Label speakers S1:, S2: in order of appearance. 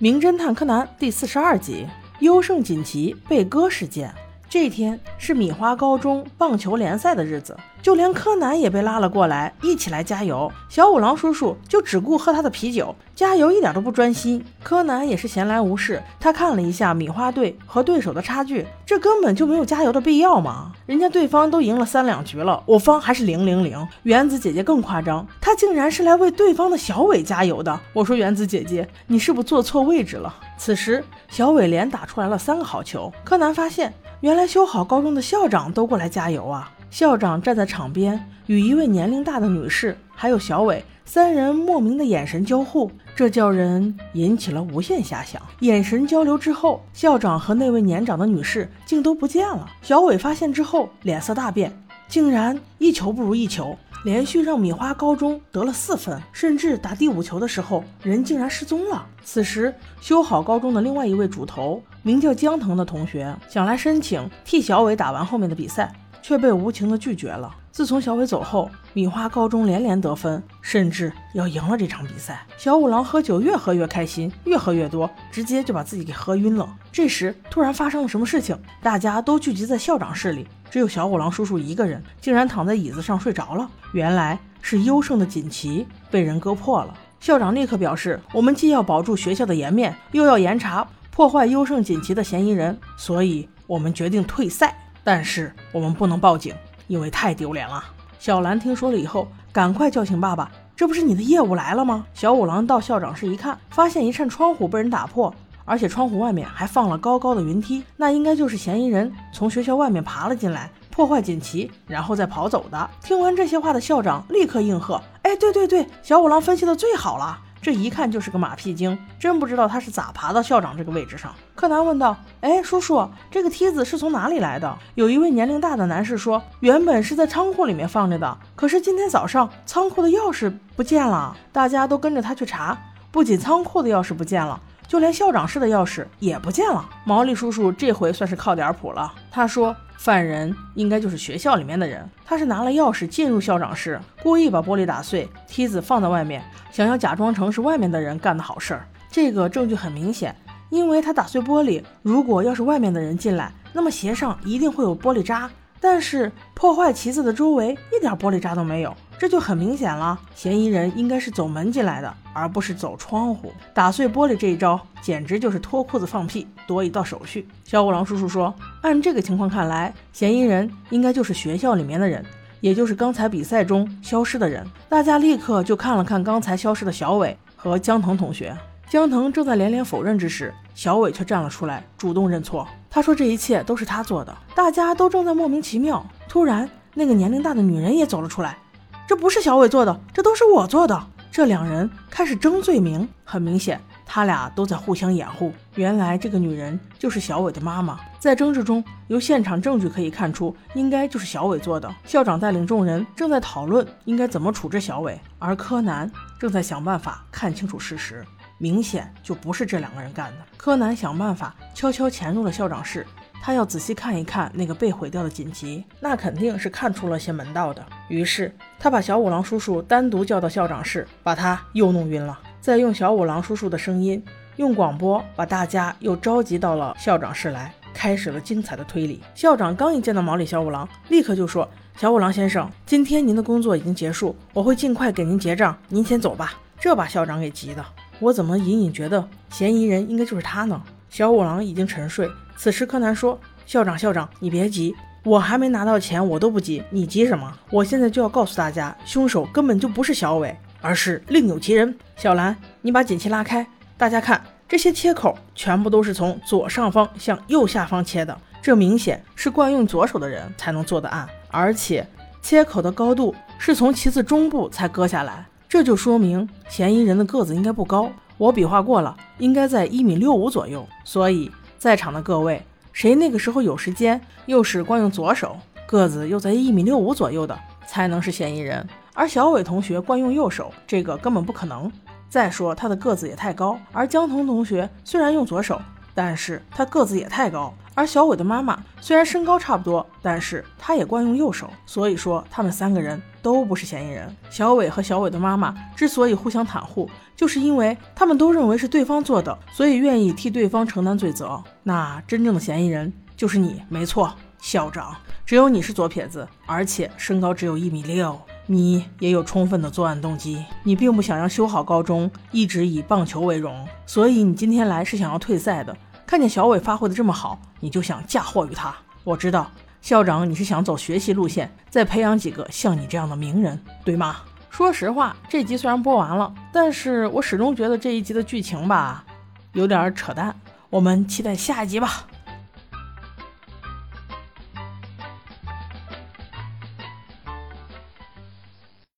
S1: 名侦探柯南》第四十二集：优胜锦旗被割事件。这天是米花高中棒球联赛的日子，就连柯南也被拉了过来，一起来加油。小五郎叔叔就只顾喝他的啤酒，加油一点都不专心。柯南也是闲来无事，他看了一下米花队和对手的差距，这根本就没有加油的必要嘛！人家对方都赢了三两局了，我方还是零零零。原子姐姐更夸张，她竟然是来为对方的小伟加油的。我说原子姐姐，你是不是坐错位置了？此时小伟连打出来了三个好球，柯南发现。原来修好高中的校长都过来加油啊！校长站在场边，与一位年龄大的女士还有小伟三人莫名的眼神交互，这叫人引起了无限遐想。眼神交流之后，校长和那位年长的女士竟都不见了。小伟发现之后，脸色大变，竟然一球不如一球。连续让米花高中得了四分，甚至打第五球的时候，人竟然失踪了。此时，修好高中的另外一位主头，名叫江腾的同学，想来申请替小伟打完后面的比赛，却被无情的拒绝了。自从小伟走后，米花高中连连得分，甚至要赢了这场比赛。小五郎喝酒越喝越开心，越喝越多，直接就把自己给喝晕了。这时，突然发生了什么事情？大家都聚集在校长室里。只有小五郎叔叔一个人，竟然躺在椅子上睡着了。原来是优胜的锦旗被人割破了。校长立刻表示：“我们既要保住学校的颜面，又要严查破坏优胜锦旗的嫌疑人，所以我们决定退赛。但是我们不能报警，因为太丢脸了。”小兰听说了以后，赶快叫醒爸爸：“这不是你的业务来了吗？”小五郎到校长室一看，发现一扇窗户被人打破。而且窗户外面还放了高高的云梯，那应该就是嫌疑人从学校外面爬了进来，破坏锦旗，然后再跑走的。听完这些话的校长立刻应和：“哎，对对对，小五郎分析的最好了，这一看就是个马屁精，真不知道他是咋爬到校长这个位置上。”柯南问道：“哎，叔叔，这个梯子是从哪里来的？”有一位年龄大的男士说：“原本是在仓库里面放着的，可是今天早上仓库的钥匙不见了，大家都跟着他去查，不仅仓库的钥匙不见了。”就连校长室的钥匙也不见了。毛利叔叔这回算是靠点谱了。他说，犯人应该就是学校里面的人。他是拿了钥匙进入校长室，故意把玻璃打碎，梯子放在外面，想要假装成是外面的人干的好事儿。这个证据很明显，因为他打碎玻璃，如果要是外面的人进来，那么鞋上一定会有玻璃渣。但是破坏旗子的周围一点玻璃渣都没有。这就很明显了，嫌疑人应该是走门进来的，而不是走窗户。打碎玻璃这一招简直就是脱裤子放屁，多一道手续。小五郎叔叔说，按这个情况看来，嫌疑人应该就是学校里面的人，也就是刚才比赛中消失的人。大家立刻就看了看刚才消失的小伟和江腾同学。江腾正在连连否认之时，小伟却站了出来，主动认错。他说这一切都是他做的。大家都正在莫名其妙，突然那个年龄大的女人也走了出来。这不是小伟做的，这都是我做的。这两人开始争罪名，很明显，他俩都在互相掩护。原来这个女人就是小伟的妈妈。在争执中，由现场证据可以看出，应该就是小伟做的。校长带领众人正在讨论应该怎么处置小伟，而柯南正在想办法看清楚事实。明显就不是这两个人干的。柯南想办法悄悄潜入了校长室。他要仔细看一看那个被毁掉的锦旗，那肯定是看出了些门道的。于是他把小五郎叔叔单独叫到校长室，把他又弄晕了。再用小五郎叔叔的声音，用广播把大家又召集到了校长室来，开始了精彩的推理。校长刚一见到毛利小五郎，立刻就说：“小五郎先生，今天您的工作已经结束，我会尽快给您结账，您先走吧。”这把校长给急的，我怎么隐隐觉得嫌疑人应该就是他呢？小五郎已经沉睡。此时，柯南说：“校长，校长，你别急，我还没拿到钱，我都不急，你急什么？我现在就要告诉大家，凶手根本就不是小伟，而是另有其人。小兰，你把锦旗拉开，大家看，这些切口全部都是从左上方向右下方切的，这明显是惯用左手的人才能做的案，而且切口的高度是从旗子中部才割下来，这就说明嫌疑人的个子应该不高，我比划过了，应该在一米六五左右，所以。”在场的各位，谁那个时候有时间，又是惯用左手，个子又在一米六五左右的，才能是嫌疑人。而小伟同学惯用右手，这个根本不可能。再说他的个子也太高，而江童同学虽然用左手，但是他个子也太高，而小伟的妈妈虽然身高差不多，但是她也惯用右手，所以说他们三个人都不是嫌疑人。小伟和小伟的妈妈之所以互相袒护，就是因为他们都认为是对方做的，所以愿意替对方承担罪责。那真正的嫌疑人就是你，没错，校长。只有你是左撇子，而且身高只有一米六，你也有充分的作案动机。你并不想让修好高中一直以棒球为荣，所以你今天来是想要退赛的。看见小伟发挥的这么好，你就想嫁祸于他。我知道，校长，你是想走学习路线，再培养几个像你这样的名人，对吗？说实话，这集虽然播完了，但是我始终觉得这一集的剧情吧，有点扯淡。我们期待下一集吧。